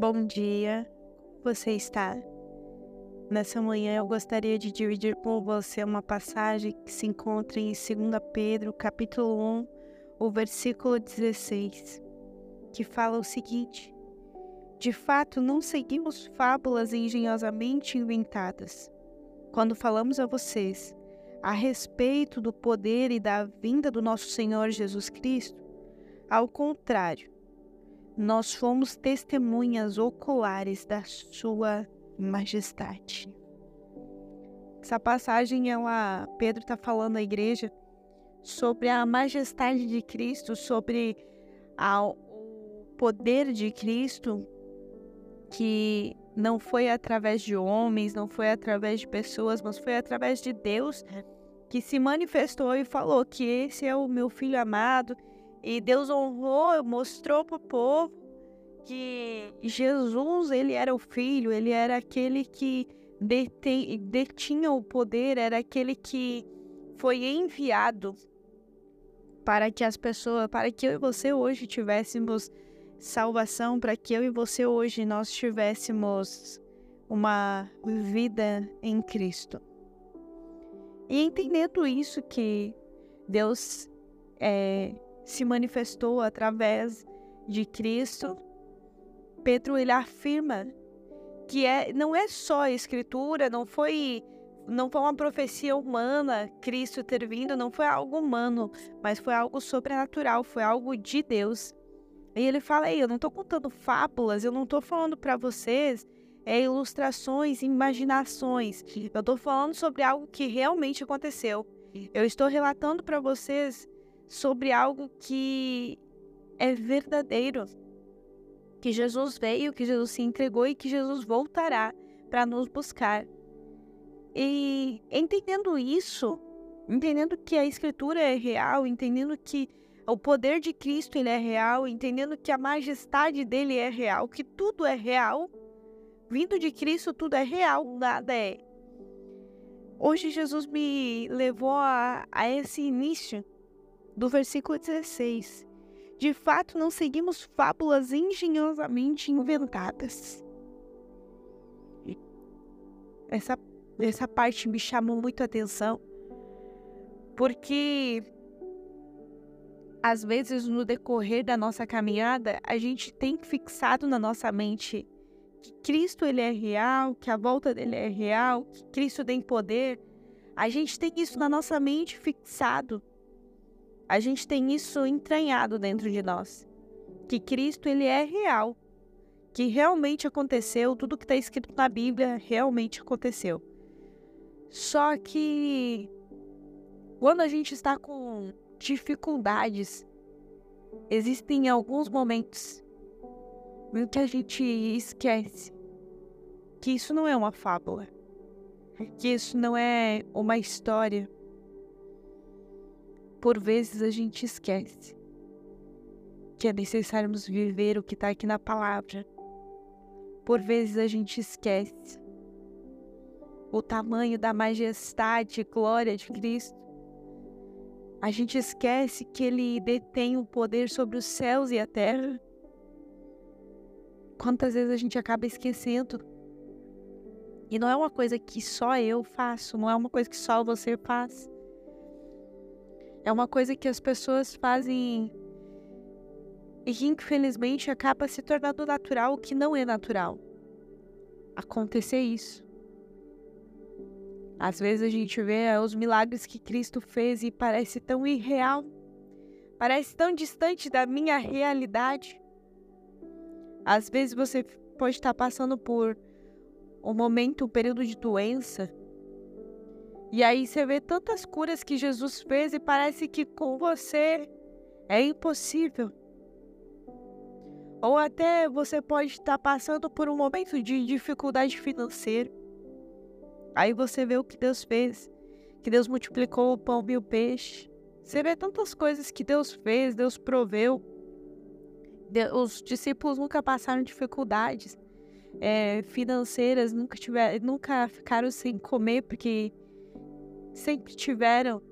Bom dia, você está? Nessa manhã eu gostaria de dividir com você uma passagem que se encontra em 2 Pedro, capítulo 1, o versículo 16, que fala o seguinte: De fato, não seguimos fábulas engenhosamente inventadas. Quando falamos a vocês a respeito do poder e da vinda do nosso Senhor Jesus Cristo, ao contrário, nós fomos testemunhas oculares da Sua majestade. Essa passagem, ela, Pedro está falando à igreja sobre a majestade de Cristo, sobre a, o poder de Cristo, que não foi através de homens, não foi através de pessoas, mas foi através de Deus que se manifestou e falou que esse é o meu filho amado. E Deus honrou, mostrou para o povo que Jesus, ele era o filho, ele era aquele que detém, detinha o poder, era aquele que foi enviado para que as pessoas, para que eu e você hoje tivéssemos salvação, para que eu e você hoje nós tivéssemos uma vida em Cristo. E entendendo isso que Deus é, se manifestou através de Cristo, Pedro ele afirma que é, não é só a escritura, não foi não foi uma profecia humana, Cristo ter vindo, não foi algo humano, mas foi algo sobrenatural, foi algo de Deus. E ele fala aí, eu não estou contando fábulas, eu não estou falando para vocês é, ilustrações, imaginações. Eu estou falando sobre algo que realmente aconteceu. Eu estou relatando para vocês sobre algo que é verdadeiro que Jesus veio, que Jesus se entregou e que Jesus voltará para nos buscar. E entendendo isso, entendendo que a escritura é real, entendendo que o poder de Cristo ele é real, entendendo que a majestade dele é real, que tudo é real, vindo de Cristo tudo é real, nada é. Hoje Jesus me levou a, a esse início do versículo 16, de fato, não seguimos fábulas engenhosamente inventadas. Essa, essa parte me chamou muito a atenção, porque às vezes no decorrer da nossa caminhada, a gente tem fixado na nossa mente que Cristo ele é real, que a volta dele é real, que Cristo tem poder. A gente tem isso na nossa mente fixado. A gente tem isso entranhado dentro de nós, que Cristo ele é real, que realmente aconteceu, tudo que está escrito na Bíblia realmente aconteceu. Só que quando a gente está com dificuldades, existem alguns momentos em que a gente esquece que isso não é uma fábula, que isso não é uma história, por vezes a gente esquece que é necessário viver o que está aqui na palavra. Por vezes a gente esquece o tamanho da majestade e glória de Cristo. A gente esquece que Ele detém o poder sobre os céus e a terra. Quantas vezes a gente acaba esquecendo? E não é uma coisa que só eu faço, não é uma coisa que só você faz. É uma coisa que as pessoas fazem e que infelizmente acaba se tornando natural o que não é natural. Acontecer isso. Às vezes a gente vê os milagres que Cristo fez e parece tão irreal, parece tão distante da minha realidade. Às vezes você pode estar passando por um momento, um período de doença, e aí você vê tantas curas que Jesus fez e parece que com você é impossível. Ou até você pode estar passando por um momento de dificuldade financeira. Aí você vê o que Deus fez, que Deus multiplicou o pão e o peixe. Você vê tantas coisas que Deus fez, Deus proveu. Os discípulos nunca passaram dificuldades é, financeiras, nunca tiveram, nunca ficaram sem comer porque sempre tiveram.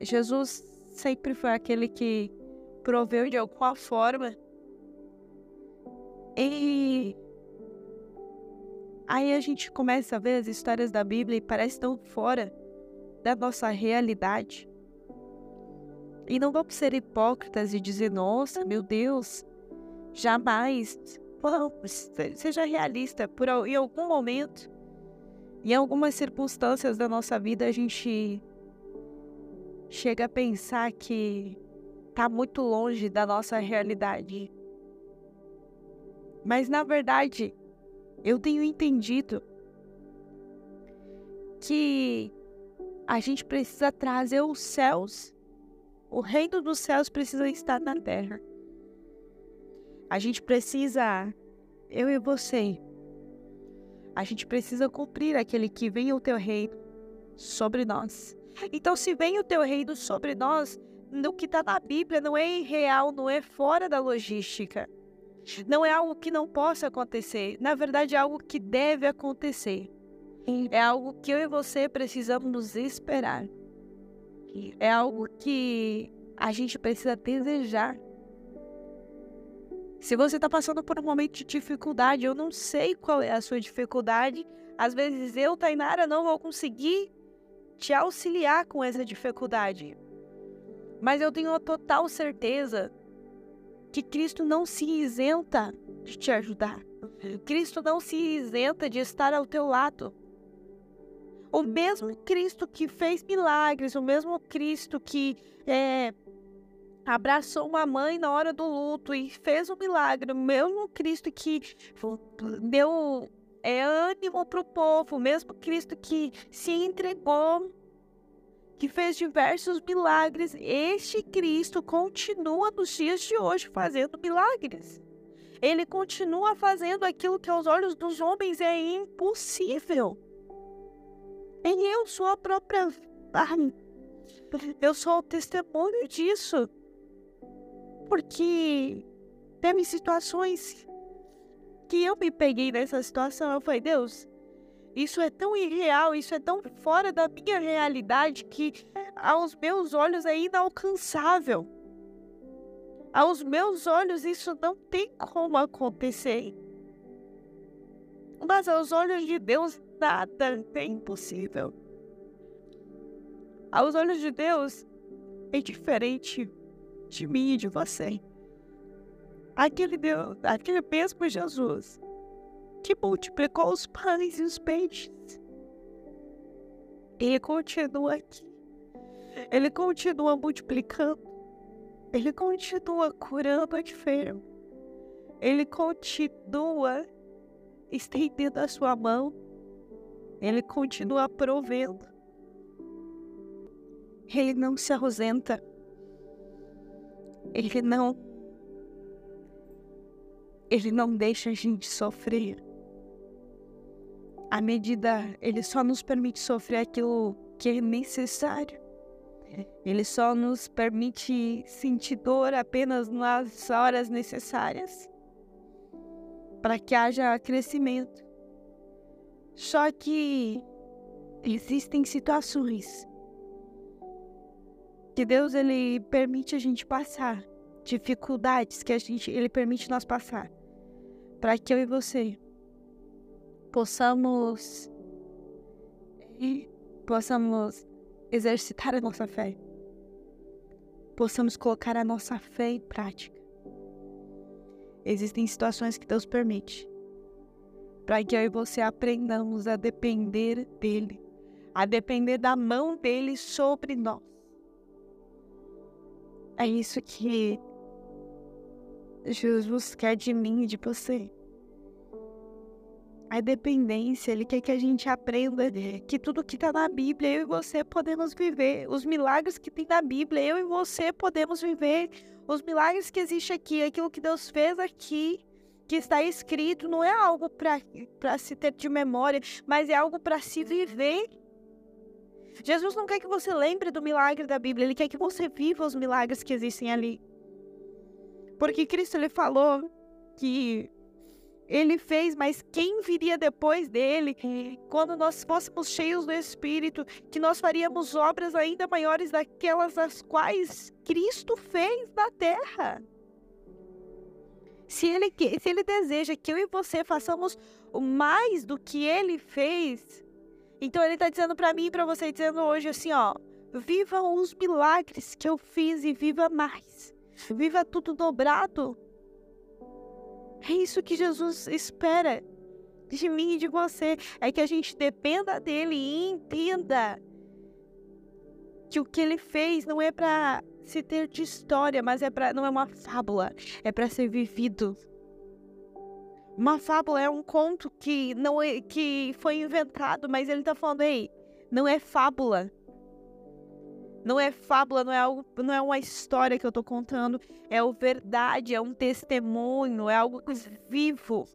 Jesus sempre foi aquele que proveu de alguma forma. E aí a gente começa a ver as histórias da Bíblia e parece tão fora da nossa realidade. E não vamos ser hipócritas e dizer, nossa, meu Deus, jamais. Vamos, seja realista. Por, em algum momento, em algumas circunstâncias da nossa vida, a gente chega a pensar que está muito longe da nossa realidade. Mas na verdade, eu tenho entendido que a gente precisa trazer os céus. O reino dos céus precisa estar na terra. A gente precisa, eu e você, a gente precisa cumprir aquele que vem o teu reino sobre nós. Então, se vem o teu reino sobre nós, o que está na Bíblia não é irreal, não é fora da logística. Não é algo que não possa acontecer. Na verdade, é algo que deve acontecer. É algo que eu e você precisamos nos esperar. É algo que a gente precisa desejar. Se você está passando por um momento de dificuldade, eu não sei qual é a sua dificuldade. Às vezes eu, Tainara, não vou conseguir te auxiliar com essa dificuldade. Mas eu tenho a total certeza que Cristo não se isenta de te ajudar. Cristo não se isenta de estar ao teu lado. O mesmo Cristo que fez milagres, o mesmo Cristo que é, abraçou uma mãe na hora do luto e fez um milagre, mesmo Cristo que deu é, ânimo para o povo, mesmo Cristo que se entregou, que fez diversos milagres, este Cristo continua nos dias de hoje fazendo milagres. Ele continua fazendo aquilo que aos olhos dos homens é impossível. E eu sou a própria. Eu sou o testemunho disso. Porque teve situações que eu me peguei nessa situação. Eu falei, Deus, isso é tão irreal, isso é tão fora da minha realidade que aos meus olhos é inalcançável. Aos meus olhos isso não tem como acontecer. Mas aos olhos de Deus nada é impossível. Aos olhos de Deus é diferente de mim e de você. Aquele Deus, aquele mesmo Jesus que multiplicou os pães e os peixes. Ele continua aqui. Ele continua multiplicando. Ele continua curando enfermo. Ele continua estendendo a sua mão. Ele continua provendo. Ele não se ausenta. Ele não. Ele não deixa a gente sofrer. À medida, ele só nos permite sofrer aquilo que é necessário. Ele só nos permite sentir dor apenas nas horas necessárias para que haja crescimento. Só que existem situações que Deus ele permite a gente passar, dificuldades que a gente ele permite nós passar, para que eu e você possamos possamos exercitar a nossa fé, possamos colocar a nossa fé em prática. Existem situações que Deus permite para que eu e você aprendamos a depender dele, a depender da mão dele sobre nós. É isso que Jesus quer de mim e de você. A dependência, ele quer que a gente aprenda que tudo que está na Bíblia, eu e você podemos viver. Os milagres que tem na Bíblia, eu e você podemos viver. Os milagres que existem aqui, aquilo que Deus fez aqui, que está escrito, não é algo para se ter de memória, mas é algo para se viver Jesus não quer que você lembre do milagre da Bíblia, ele quer que você viva os milagres que existem ali. Porque Cristo ele falou que ele fez, mas quem viria depois dele, quando nós fôssemos cheios do Espírito, que nós faríamos obras ainda maiores daquelas as quais Cristo fez na terra. Se ele, se ele deseja que eu e você façamos mais do que ele fez, então ele está dizendo para mim e para você, dizendo hoje assim, ó, viva os milagres que eu fiz e viva mais. Viva tudo dobrado. É isso que Jesus espera de mim e de você. É que a gente dependa dele e entenda que o que ele fez não é para se ter de história, mas é para não é uma fábula, é para ser vivido. Uma fábula é um conto que não é, que foi inventado, mas ele está falando, ei, não é fábula. Não é fábula, não é algo, não é uma história que eu estou contando, é o verdade, é um testemunho, é algo vivo.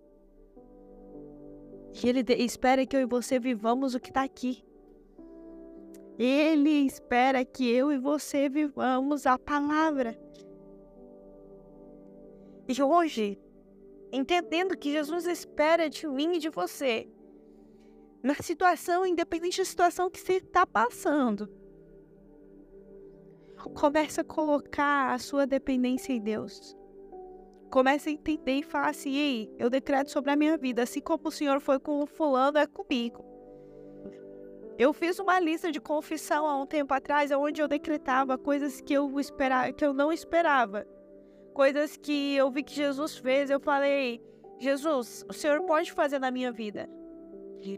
E ele espera que eu e você vivamos o que está aqui. Ele espera que eu e você vivamos a palavra. E hoje, entendendo que Jesus espera de mim e de você, na situação, independente da situação que você está passando, comece a colocar a sua dependência em Deus. Comece a entender e falar assim: ei, eu decreto sobre a minha vida, assim como o Senhor foi com o fulano, é comigo. Eu fiz uma lista de confissão há um tempo atrás, onde eu decretava coisas que eu, esperava, que eu não esperava. Coisas que eu vi que Jesus fez. Eu falei, Jesus, o Senhor pode fazer na minha vida.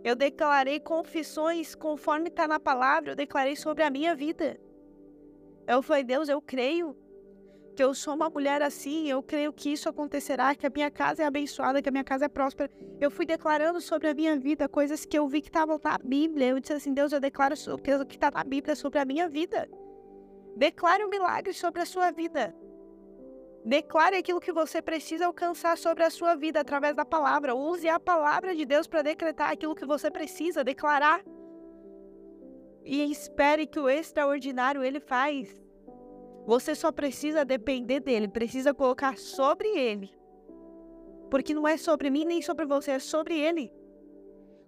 Eu declarei confissões conforme está na palavra, eu declarei sobre a minha vida. Eu falei, Deus, eu creio que eu sou uma mulher assim, eu creio que isso acontecerá, que a minha casa é abençoada, que a minha casa é próspera. Eu fui declarando sobre a minha vida coisas que eu vi que estavam na Bíblia. Eu disse assim: Deus, eu declaro o que está na Bíblia sobre a minha vida. Declare um milagre sobre a sua vida. Declare aquilo que você precisa alcançar sobre a sua vida através da palavra. Use a palavra de Deus para decretar aquilo que você precisa declarar. E espere que o extraordinário ele faz. Você só precisa depender dele, precisa colocar sobre ele. Porque não é sobre mim nem sobre você, é sobre ele.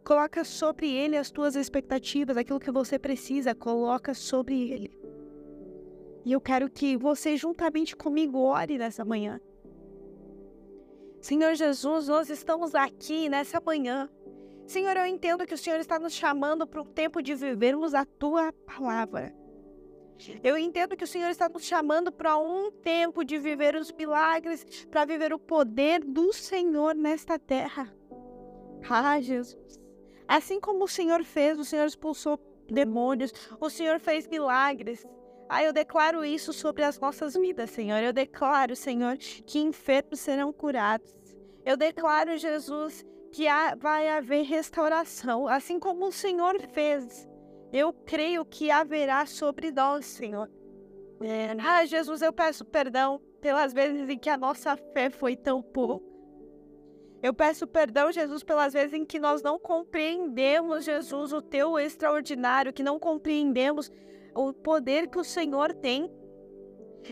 Coloca sobre ele as tuas expectativas, aquilo que você precisa, coloca sobre ele. E eu quero que você, juntamente comigo, ore nessa manhã. Senhor Jesus, nós estamos aqui nessa manhã. Senhor, eu entendo que o Senhor está nos chamando para um tempo de vivermos a tua palavra. Eu entendo que o Senhor está nos chamando para um tempo de viver os milagres, para viver o poder do Senhor nesta terra. Ah, Jesus. Assim como o Senhor fez, o Senhor expulsou demônios, o Senhor fez milagres. Ah, eu declaro isso sobre as nossas vidas, Senhor. Eu declaro, Senhor, que enfermos serão curados. Eu declaro, Jesus, que vai haver restauração, assim como o Senhor fez eu creio que haverá sobre nós, Senhor. É, ah, Jesus, eu peço perdão pelas vezes em que a nossa fé foi tão pouca. Eu peço perdão, Jesus, pelas vezes em que nós não compreendemos, Jesus, o teu extraordinário, que não compreendemos o poder que o Senhor tem.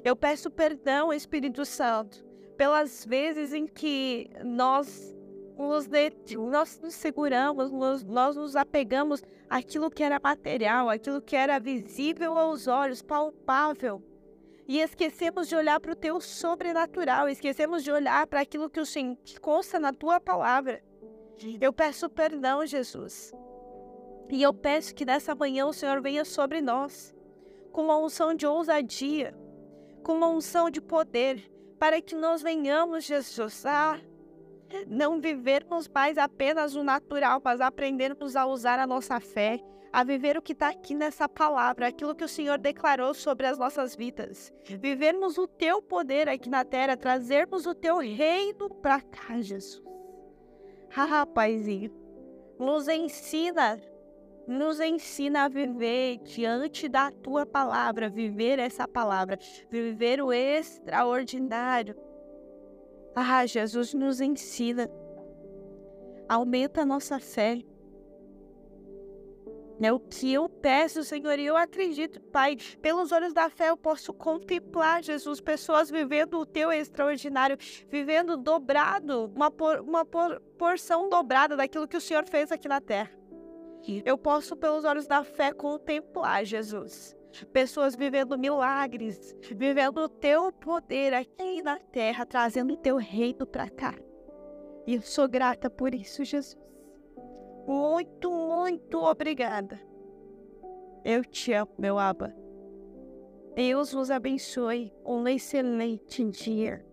Eu peço perdão, Espírito Santo, pelas vezes em que nós nos, nós nos seguramos, nós, nós nos apegamos àquilo que era material, aquilo que era visível aos olhos, palpável. E esquecemos de olhar para o teu sobrenatural, esquecemos de olhar para aquilo que o Senhor consta na tua palavra. Eu peço perdão, Jesus. E eu peço que nessa manhã o Senhor venha sobre nós, com uma unção de ousadia, com uma unção de poder, para que nós venhamos, Jesus, a não vivermos mais apenas o natural, mas aprendermos a usar a nossa fé, a viver o que está aqui nessa palavra, aquilo que o Senhor declarou sobre as nossas vidas. Vivermos o teu poder aqui na terra, trazermos o teu reino para cá, Jesus. Ah, Paizinho, nos ensina, nos ensina a viver diante da tua palavra, viver essa palavra, viver o extraordinário ah, Jesus nos ensina. Aumenta a nossa fé. É o que eu peço, Senhor, e eu acredito, Pai. Pelos olhos da fé eu posso contemplar, Jesus, pessoas vivendo o teu extraordinário, vivendo dobrado, uma, por, uma por, porção dobrada daquilo que o Senhor fez aqui na terra. Eu posso, pelos olhos da fé, contemplar, Jesus, pessoas vivendo milagres, vivendo o teu poder aqui na terra, trazendo o teu reino para cá. E eu sou grata por isso, Jesus. Muito, muito obrigada. Eu te amo, meu Aba. Deus vos abençoe. Um excelente dia.